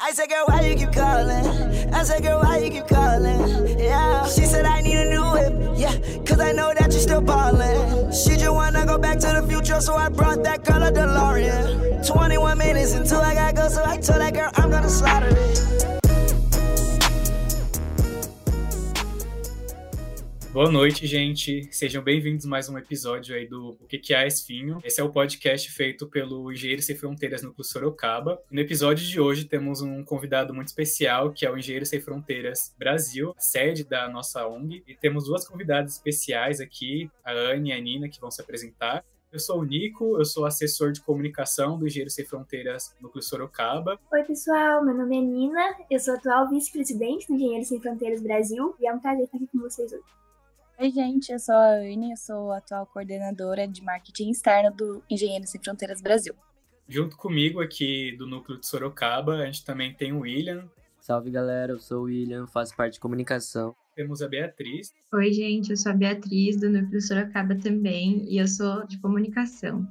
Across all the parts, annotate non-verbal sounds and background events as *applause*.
I said, girl, why you keep calling? I said, girl, why you keep calling? Yeah. She said, I need a new whip. Yeah, cause I know that you're still ballin'. She just wanna go back to the future, so I brought that girl a DeLorean. 21 minutes until I gotta go, so I told that girl I'm gonna slaughter it. Boa noite, gente. Sejam bem-vindos a mais um episódio aí do O que, que é Esfinho. Esse é o podcast feito pelo Engenheiro Sem Fronteiras Núcleo Sorocaba. No episódio de hoje temos um convidado muito especial, que é o Engenheiro Sem Fronteiras Brasil, sede da nossa ONG. E temos duas convidadas especiais aqui, a Anne e a Nina, que vão se apresentar. Eu sou o Nico, eu sou assessor de comunicação do Engenheiro Sem Fronteiras Núcleo Sorocaba. Oi, pessoal, meu nome é Nina, eu sou atual vice-presidente do Engenheiro Sem Fronteiras Brasil e é um prazer estar aqui com vocês hoje. Oi, gente, eu sou a Anne, eu sou a atual coordenadora de marketing externo do Engenheiros Sem Fronteiras Brasil. Junto comigo aqui do núcleo de Sorocaba, a gente também tem o William. Salve galera, eu sou o William, faço parte de comunicação. Temos a Beatriz. Oi, gente, eu sou a Beatriz do núcleo Sorocaba também e eu sou de comunicação.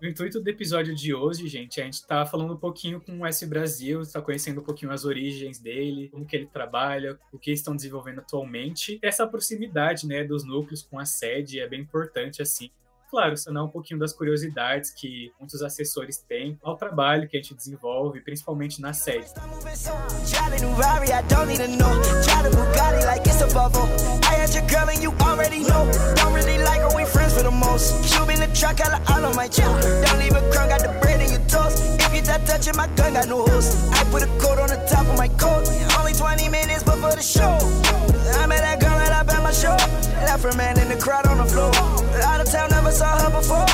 O intuito do episódio de hoje, gente, é a gente está falando um pouquinho com o S Brasil, está conhecendo um pouquinho as origens dele, como que ele trabalha, o que estão desenvolvendo atualmente. Essa proximidade, né, dos núcleos com a sede é bem importante, assim, claro, sanar um pouquinho das curiosidades que muitos assessores têm ao trabalho que a gente desenvolve, principalmente na sede. touching my gun, got no host. I put a coat on the top of my coat. Only 20 minutes before the show. I met that girl right up at my show. Left her man in the crowd on the floor. Town, never saw her before.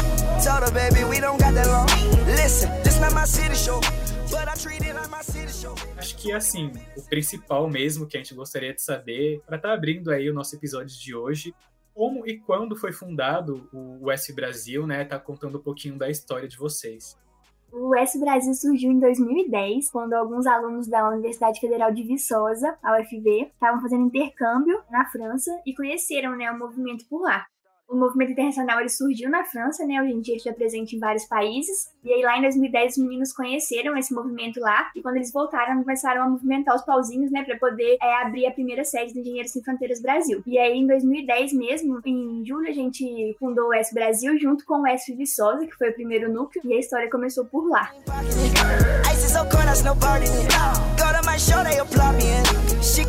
Told her, baby, we don't got that long. Listen, this not my city show. Acho que assim, o principal mesmo que a gente gostaria de saber, para estar tá abrindo aí o nosso episódio de hoje, como e quando foi fundado o S Brasil, né? Tá contando um pouquinho da história de vocês. O S Brasil surgiu em 2010, quando alguns alunos da Universidade Federal de Viçosa, a UFV, estavam fazendo intercâmbio na França e conheceram né, o movimento por lá o movimento internacional ele surgiu na França, né? Hoje em dia ele está presente em vários países. E aí lá em 2010 os meninos conheceram esse movimento lá e quando eles voltaram começaram a movimentar os pauzinhos, né, para poder é, abrir a primeira sede do Engenheiros Sem Fronteiras Brasil. E aí em 2010 mesmo, em julho a gente fundou o S Brasil junto com o S Viçosa, que foi o primeiro núcleo, e a história começou por lá. She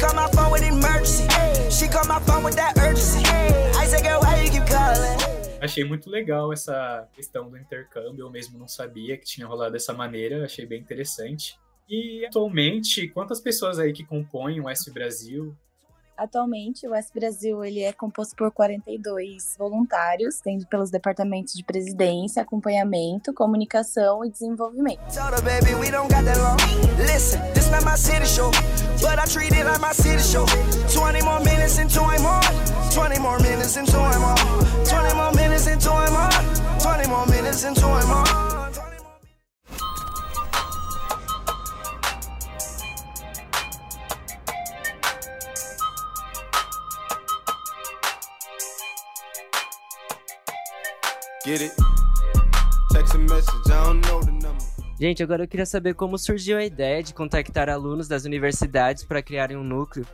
Achei muito legal essa questão do intercâmbio, eu mesmo não sabia que tinha rolado dessa maneira, achei bem interessante. E atualmente, quantas pessoas aí que compõem o S Brasil? Atualmente, o S Brasil ele é composto por 42 voluntários, tendo pelos departamentos de presidência, acompanhamento, comunicação e desenvolvimento. Gente, agora eu queria saber como surgiu a ideia de contactar alunos das universidades para criarem um núcleo.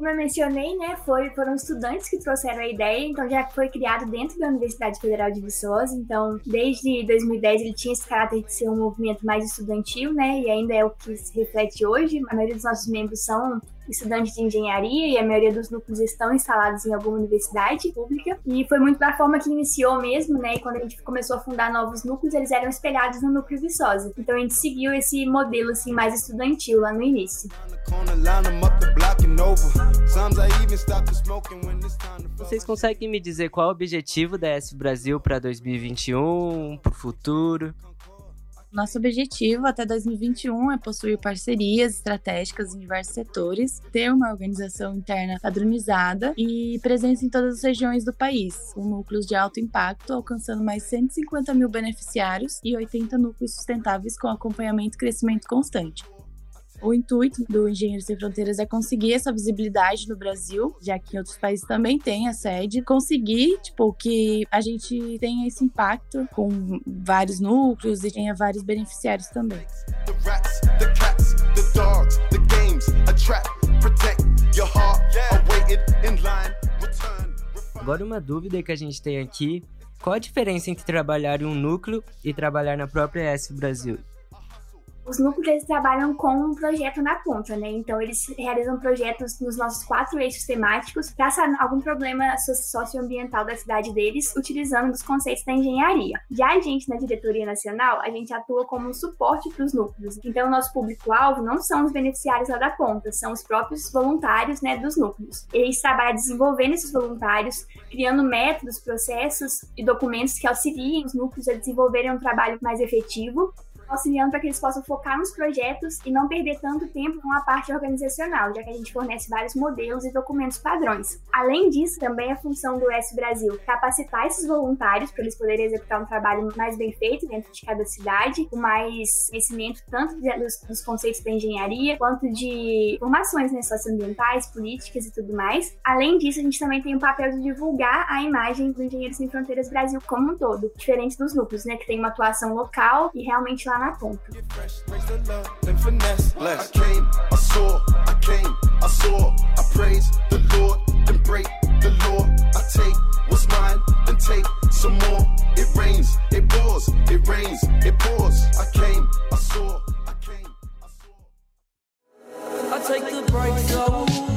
Como eu mencionei, né, foi, foram estudantes que trouxeram a ideia, então já foi criado dentro da Universidade Federal de Viçosa, então desde 2010 ele tinha esse caráter de ser um movimento mais estudantil, né, e ainda é o que se reflete hoje. A maioria dos nossos membros são estudantes de engenharia e a maioria dos núcleos estão instalados em alguma universidade pública. E foi muito da forma que iniciou mesmo, né? E quando a gente começou a fundar novos núcleos, eles eram espelhados no núcleo Viçosa. Então a gente seguiu esse modelo assim mais estudantil lá no início. Vocês conseguem me dizer qual é o objetivo da S Brasil para 2021, para o futuro? Nosso objetivo até 2021 é possuir parcerias estratégicas em diversos setores, ter uma organização interna padronizada e presença em todas as regiões do país, com núcleos de alto impacto, alcançando mais 150 mil beneficiários e 80 núcleos sustentáveis com acompanhamento e crescimento constante. O intuito do Engenheiro Sem Fronteiras é conseguir essa visibilidade no Brasil, já que em outros países também tem a sede, conseguir, tipo, que a gente tenha esse impacto com vários núcleos e tenha vários beneficiários também. The rats, the cats, the dogs, the games, Agora uma dúvida que a gente tem aqui, qual a diferença entre trabalhar em um núcleo e trabalhar na própria S Brasil? Os núcleos eles trabalham com um projeto na ponta, né? Então eles realizam projetos nos nossos quatro eixos temáticos para sanar algum problema socioambiental da cidade deles, utilizando os conceitos da engenharia. Já a gente na diretoria nacional, a gente atua como um suporte para os núcleos. Então nosso público-alvo não são os beneficiários lá da ponta, são os próprios voluntários, né, dos núcleos. Eles trabalham desenvolvendo esses voluntários, criando métodos, processos e documentos que auxiliem os núcleos a desenvolverem um trabalho mais efetivo auxiliando para que eles possam focar nos projetos e não perder tanto tempo com a parte organizacional, já que a gente fornece vários modelos e documentos padrões. Além disso, também é função do S Brasil capacitar esses voluntários para eles poderem executar um trabalho mais bem feito dentro de cada cidade, com mais conhecimento tanto dos, dos conceitos da engenharia quanto de formações né, socioambientais, políticas e tudo mais. Além disso, a gente também tem o papel de divulgar a imagem do Engenheiros Sem Fronteiras Brasil como um todo, diferente dos núcleos, né, que tem uma atuação local e realmente lá na ponta. I came, I saw, I came, I saw, I praise the Lord, then break the law, I take was mine, then take some more. It rains, it pours, it rains, it pours, I came, I saw, I came, I saw. I take the break slow.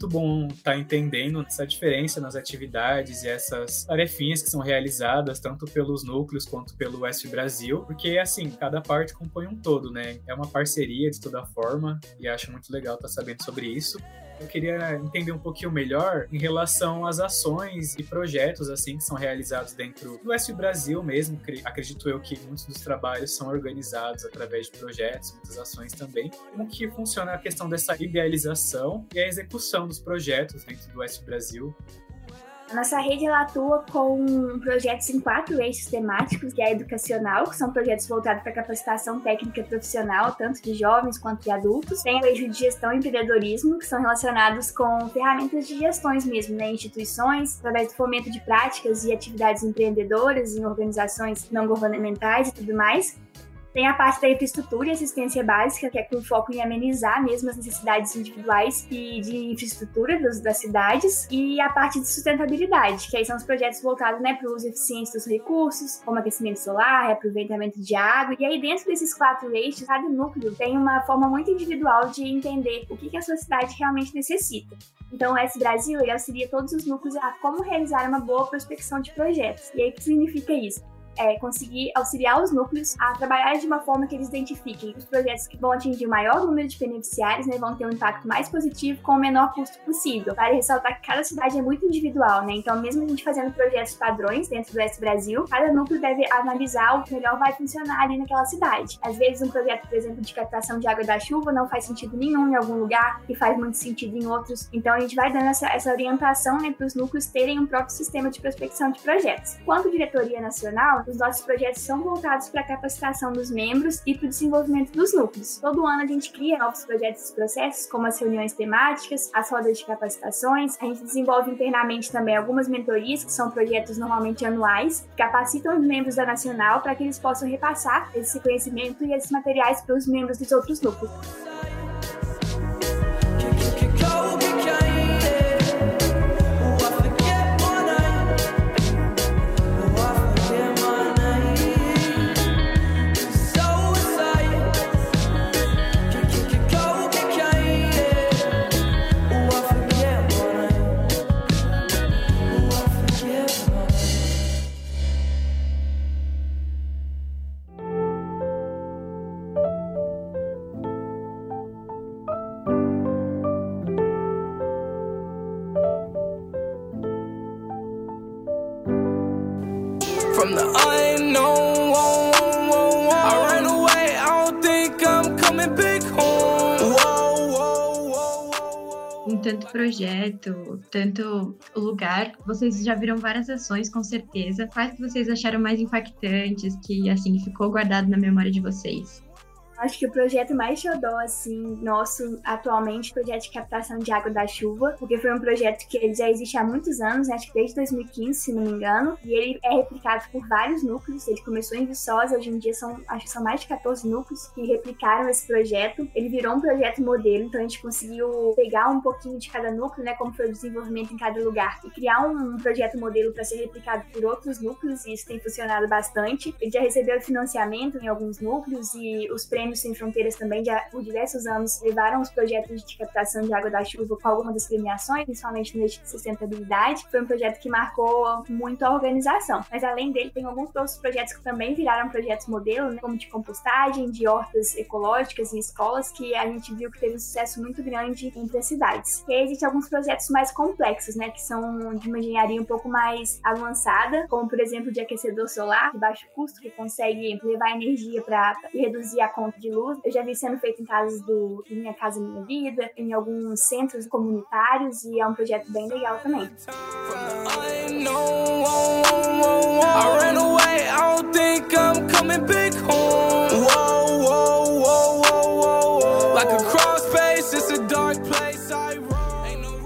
Muito bom estar entendendo essa diferença nas atividades e essas tarefinhas que são realizadas tanto pelos núcleos quanto pelo West Brasil, porque assim, cada parte compõe um todo, né? É uma parceria de toda forma e acho muito legal estar sabendo sobre isso. Eu queria entender um pouquinho melhor em relação às ações e projetos assim que são realizados dentro do S Brasil mesmo. Acredito eu que muitos dos trabalhos são organizados através de projetos, muitas ações também. Como que funciona a questão dessa idealização e a execução dos projetos dentro do S Brasil? A nossa rede ela atua com projetos em quatro eixos temáticos, que é educacional, que são projetos voltados para capacitação técnica profissional, tanto de jovens quanto de adultos. Tem o eixo de gestão e empreendedorismo, que são relacionados com ferramentas de gestões mesmo, né, instituições, através do fomento de práticas e atividades empreendedoras em organizações não governamentais e tudo mais. Tem a parte da infraestrutura e assistência básica, que é com foco em amenizar mesmo as necessidades individuais e de infraestrutura dos, das cidades. E a parte de sustentabilidade, que aí são os projetos voltados né, para o uso eficiente dos recursos, como aquecimento solar, reaproveitamento de água. E aí, dentro desses quatro eixos, cada núcleo tem uma forma muito individual de entender o que, que a sua cidade realmente necessita. Então, o S Brasil ele auxilia todos os núcleos a como realizar uma boa prospecção de projetos. E aí, o que significa isso? É, conseguir auxiliar os núcleos a trabalhar de uma forma que eles identifiquem os projetos que vão atingir o maior número de beneficiários, né, vão ter um impacto mais positivo com o menor custo possível. Vale ressaltar que cada cidade é muito individual, né? Então, mesmo a gente fazendo projetos padrões dentro do S Brasil, cada núcleo deve analisar o que melhor vai funcionar ali naquela cidade. Às vezes, um projeto, por exemplo, de captação de água da chuva não faz sentido nenhum em algum lugar e faz muito sentido em outros. Então, a gente vai dando essa, essa orientação né, para os núcleos terem um próprio sistema de prospecção de projetos. Quanto diretoria nacional, os nossos projetos são voltados para a capacitação dos membros e para o desenvolvimento dos núcleos. Todo ano a gente cria novos projetos e processos, como as reuniões temáticas, as rodas de capacitações. A gente desenvolve internamente também algumas mentorias, que são projetos normalmente anuais, que capacitam os membros da Nacional para que eles possam repassar esse conhecimento e esses materiais para os membros dos outros núcleos. Projeto, tanto lugar, vocês já viram várias ações, com certeza. Quais que vocês acharam mais impactantes, que assim ficou guardado na memória de vocês? Acho que o projeto mais xodó, assim, nosso atualmente, o projeto de captação de água da chuva, porque foi um projeto que ele já existe há muitos anos, né? acho que desde 2015, se não me engano, e ele é replicado por vários núcleos. Ele começou em Viçosa, hoje em dia são, acho que são mais de 14 núcleos que replicaram esse projeto. Ele virou um projeto modelo, então a gente conseguiu pegar um pouquinho de cada núcleo, né, como foi o desenvolvimento em cada lugar, e criar um projeto modelo para ser replicado por outros núcleos, e isso tem funcionado bastante. Ele já recebeu financiamento em alguns núcleos e os prêmios Sem Fronteiras também já por diversos anos levaram os projetos de captação de água da chuva com algumas das premiações, principalmente no eixo de sustentabilidade. Foi um projeto que marcou muito a organização. Mas além dele, tem alguns outros projetos que também viraram projetos modelo, né, como de compostagem, de hortas ecológicas em escolas, que a gente viu que teve um sucesso muito grande entre as cidades. E aí existem alguns projetos mais complexos, né, que são de uma engenharia um pouco mais avançada, como por exemplo de aquecedor solar de baixo custo, que consegue levar energia para reduzir a conta de luz. Eu já vi sendo feito em casas do Minha Casa Minha Vida, em alguns centros comunitários, e é um projeto bem legal também.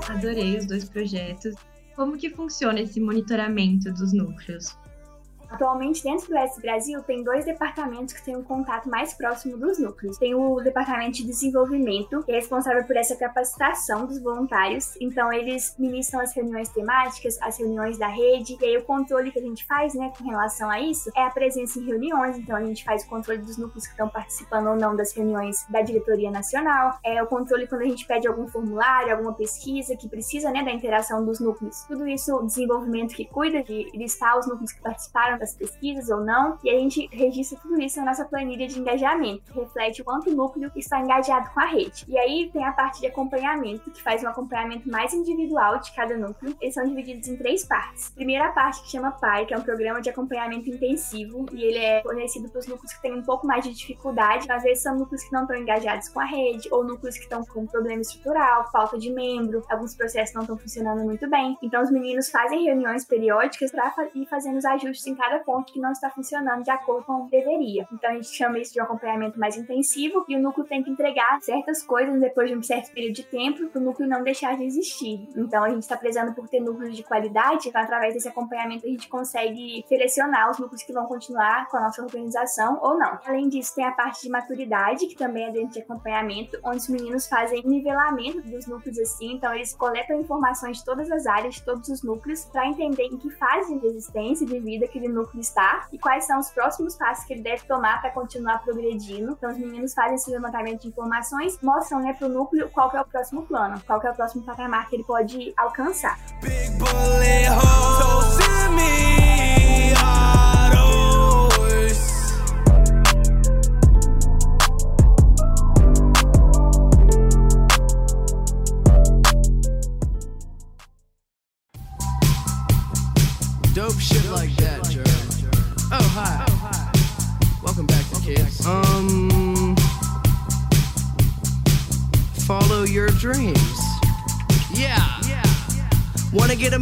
Adorei os dois projetos. Como que funciona esse monitoramento dos núcleos? Atualmente, dentro do S Brasil, tem dois departamentos que têm um contato mais próximo dos núcleos. Tem o Departamento de Desenvolvimento, que é responsável por essa capacitação dos voluntários. Então, eles ministram as reuniões temáticas, as reuniões da rede, e aí o controle que a gente faz, né, com relação a isso, é a presença em reuniões. Então, a gente faz o controle dos núcleos que estão participando ou não das reuniões da diretoria nacional, é o controle quando a gente pede algum formulário, alguma pesquisa que precisa, né, da interação dos núcleos. Tudo isso, o desenvolvimento que cuida de listar os núcleos que participaram das pesquisas ou não, e a gente registra tudo isso na nossa planilha de engajamento, que reflete o quanto o núcleo está engajado com a rede. E aí tem a parte de acompanhamento, que faz um acompanhamento mais individual de cada núcleo. Eles são divididos em três partes. Primeira parte que chama PAI, que é um programa de acompanhamento intensivo, e ele é fornecido para os núcleos que têm um pouco mais de dificuldade, às vezes são núcleos que não estão engajados com a rede, ou núcleos que estão com problema estrutural, falta de membro, alguns processos não estão funcionando muito bem. Então os meninos fazem reuniões periódicas para ir fazendo os ajustes em cada cada ponto que não está funcionando de acordo com o que deveria. Então a gente chama isso de um acompanhamento mais intensivo e o núcleo tem que entregar certas coisas depois de um certo período de tempo para o núcleo não deixar de existir. Então a gente está prezando por ter núcleos de qualidade, então através desse acompanhamento a gente consegue selecionar os núcleos que vão continuar com a nossa organização ou não. Além disso, tem a parte de maturidade, que também é dentro de acompanhamento, onde os meninos fazem nivelamento dos núcleos assim, então eles coletam informações de todas as áreas, de todos os núcleos, para entender em que fase de existência de vida aquele núcleo está e quais são os próximos passos que ele deve tomar para continuar progredindo. Então, os meninos fazem esse levantamento de informações, mostram né, para o núcleo qual é o próximo plano, qual é o próximo patamar que ele pode alcançar. Big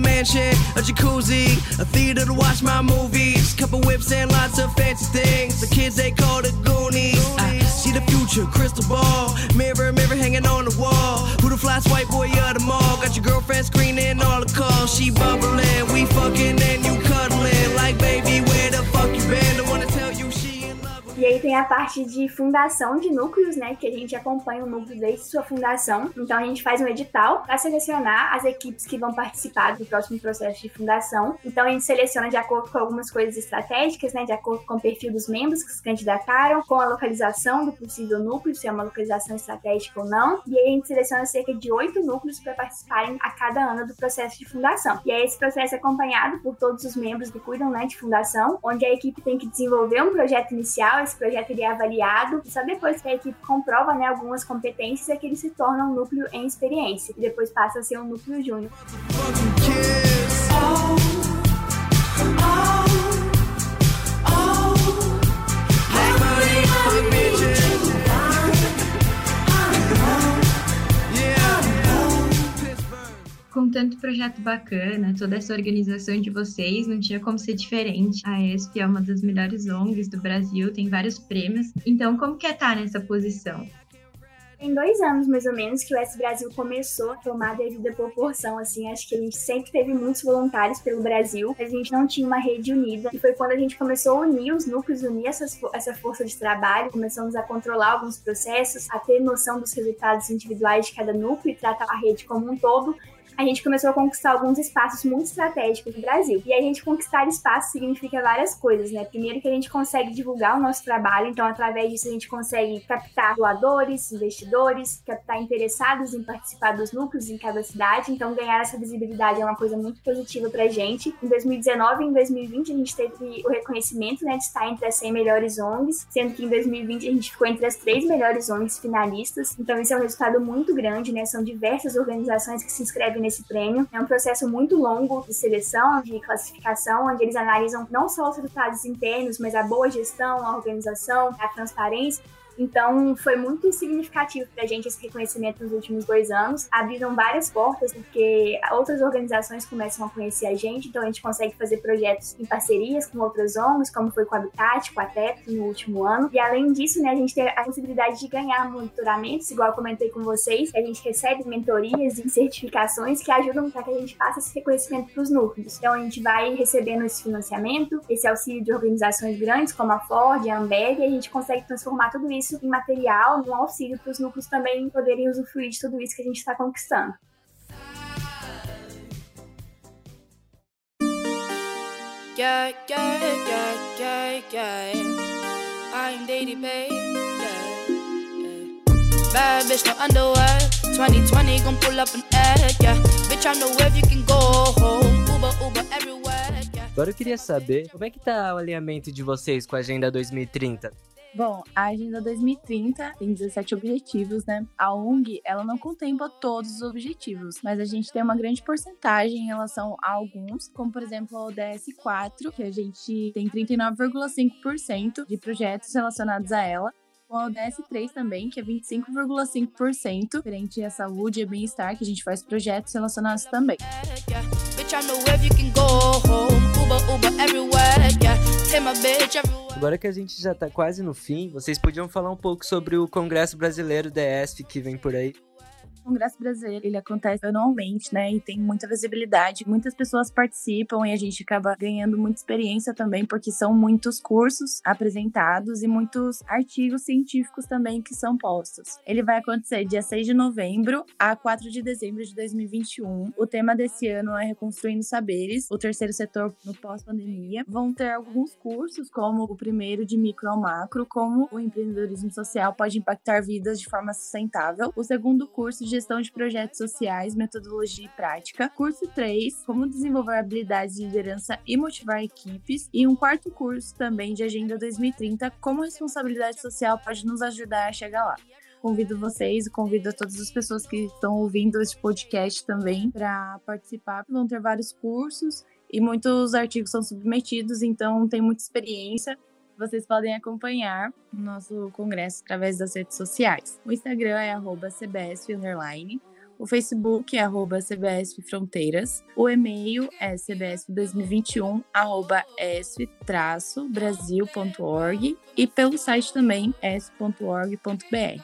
mansion, a jacuzzi, a theater to watch my movies, couple whips and lots of fancy things. The kids they call the Goonies. I see the future, crystal ball, mirror, mirror hanging on the wall. Who the flyest white boy of the mall? Got your girlfriend screening all the calls. She bubbling, we fucking and you cuddling like baby. Where the fuck you been? E aí tem a parte de fundação de núcleos, né? Que a gente acompanha o núcleo desde sua fundação. Então a gente faz um edital para selecionar as equipes que vão participar do próximo processo de fundação. Então a gente seleciona de acordo com algumas coisas estratégicas, né? De acordo com o perfil dos membros que se candidataram, com a localização do possível núcleo, se é uma localização estratégica ou não. E aí a gente seleciona cerca de oito núcleos para participarem a cada ano do processo de fundação. E aí esse processo é acompanhado por todos os membros que cuidam né, de fundação, onde a equipe tem que desenvolver um projeto inicial, esse projeto ele é avaliado e só depois que a equipe comprova né, algumas competências é que ele se torna um núcleo em experiência e depois passa a ser um núcleo júnior. Com tanto projeto bacana, toda essa organização de vocês, não tinha como ser diferente. A ESP é uma das melhores ONGs do Brasil, tem vários prêmios. Então, como que é estar nessa posição? Tem dois anos, mais ou menos, que o S Brasil começou a tomar devida proporção, assim, acho que a gente sempre teve muitos voluntários pelo Brasil, mas a gente não tinha uma rede unida, e foi quando a gente começou a unir os núcleos, unir essas, essa força de trabalho, começamos a controlar alguns processos, a ter noção dos resultados individuais de cada núcleo e tratar a rede como um todo, a gente começou a conquistar alguns espaços muito estratégicos no Brasil. E a gente conquistar espaço significa várias coisas, né? Primeiro que a gente consegue divulgar o nosso trabalho, então através disso a gente consegue captar doadores, investidores, captar interessados em participar dos núcleos em cada cidade, então ganhar essa visibilidade é uma coisa muito positiva pra gente. Em 2019 e em 2020 a gente teve o reconhecimento, né, de estar entre as 100 melhores ONGs, sendo que em 2020 a gente ficou entre as três melhores ONGs finalistas. Então isso é um resultado muito grande, né? São diversas organizações que se inscrevem nesse prêmio. É um processo muito longo de seleção, de classificação, onde eles analisam não só os resultados internos, mas a boa gestão, a organização, a transparência então, foi muito significativo para a gente esse reconhecimento nos últimos dois anos. Abriram várias portas, porque outras organizações começam a conhecer a gente, então a gente consegue fazer projetos em parcerias com outras ONGs, como foi com a Habitat, com a TEP no último ano. E além disso, né, a gente tem a possibilidade de ganhar monitoramentos, igual eu comentei com vocês, a gente recebe mentorias e certificações que ajudam para que a gente faça esse reconhecimento para os núcleos. Então, a gente vai recebendo esse financiamento, esse auxílio de organizações grandes, como a Ford, a Ambev, e a gente consegue transformar tudo isso isso em material, um auxílio para os núcleos também poderem usufruir de tudo isso que a gente está conquistando. Yeah, yeah, yeah, yeah, yeah. I'm Daddy Bay. Yeah, yeah. Bad bitch, no underwear. 2020 gon' pull up an egg. Yeah, bitch, I know where you can go home. Uber, Uber everywhere. Yeah. Agora eu queria saber como é que tá o alinhamento de vocês com a Agenda 2030? Bom, a Agenda 2030 tem 17 objetivos, né? A ONG, ela não contempla todos os objetivos, mas a gente tem uma grande porcentagem em relação a alguns, como por exemplo o ODS 4, que a gente tem 39,5% de projetos relacionados a ela, com a ODS 3 também, que é 25,5% referente à saúde e bem-estar, que a gente faz projetos relacionados também. Agora que a gente já tá quase no fim, vocês podiam falar um pouco sobre o Congresso Brasileiro DSF que vem por aí? O Congresso Brasileiro, ele acontece anualmente, né? E tem muita visibilidade. Muitas pessoas participam e a gente acaba ganhando muita experiência também, porque são muitos cursos apresentados e muitos artigos científicos também que são postos. Ele vai acontecer dia 6 de novembro a 4 de dezembro de 2021. O tema desse ano é Reconstruindo Saberes, o terceiro setor no pós-pandemia. Vão ter alguns cursos, como o primeiro de micro ao macro, como o empreendedorismo social pode impactar vidas de forma sustentável. O segundo curso Gestão de Projetos Sociais, Metodologia e Prática. Curso 3, Como Desenvolver Habilidades de Liderança e Motivar Equipes. E um quarto curso também de Agenda 2030, Como Responsabilidade Social pode nos ajudar a chegar lá convido vocês e convido a todas as pessoas que estão ouvindo este podcast também para participar. Vão ter vários cursos e muitos artigos são submetidos, então tem muita experiência. Vocês podem acompanhar o nosso congresso através das redes sociais. O Instagram é CBSF Underline. O Facebook é arroba CBSF Fronteiras. O e-mail é cbsf2021 arroba brasilorg e pelo site também s.org.br.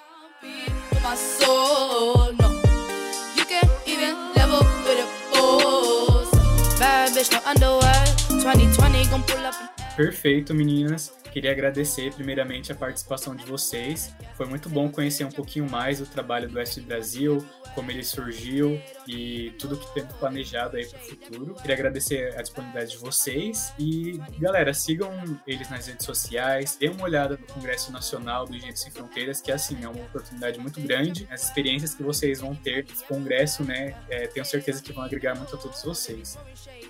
Perfeito, meninas. Queria agradecer primeiramente a participação de vocês. Foi muito bom conhecer um pouquinho mais o trabalho do Oeste Brasil, como ele surgiu e tudo que tem planejado aí para o futuro. Queria agradecer a disponibilidade de vocês e, galera, sigam eles nas redes sociais, dêem uma olhada no Congresso Nacional do Engenheiros Sem Fronteiras, que assim, é uma oportunidade muito grande. As experiências que vocês vão ter nesse congresso, né, é, tenho certeza que vão agregar muito a todos vocês.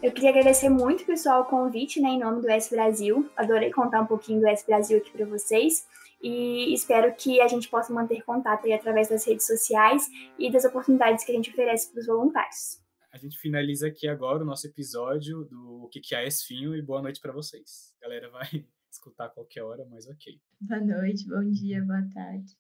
Eu queria agradecer muito, pessoal, o convite, né, em nome do S Brasil. Adorei contar um pouquinho do S Brasil aqui para vocês e espero que a gente possa manter contato aí através das redes sociais e das oportunidades que a gente oferece para os voluntários. A gente finaliza aqui agora o nosso episódio do O que, que é Esfinho e boa noite para vocês. A galera vai *laughs* escutar a qualquer hora, mas ok. Boa noite, bom dia, boa tarde.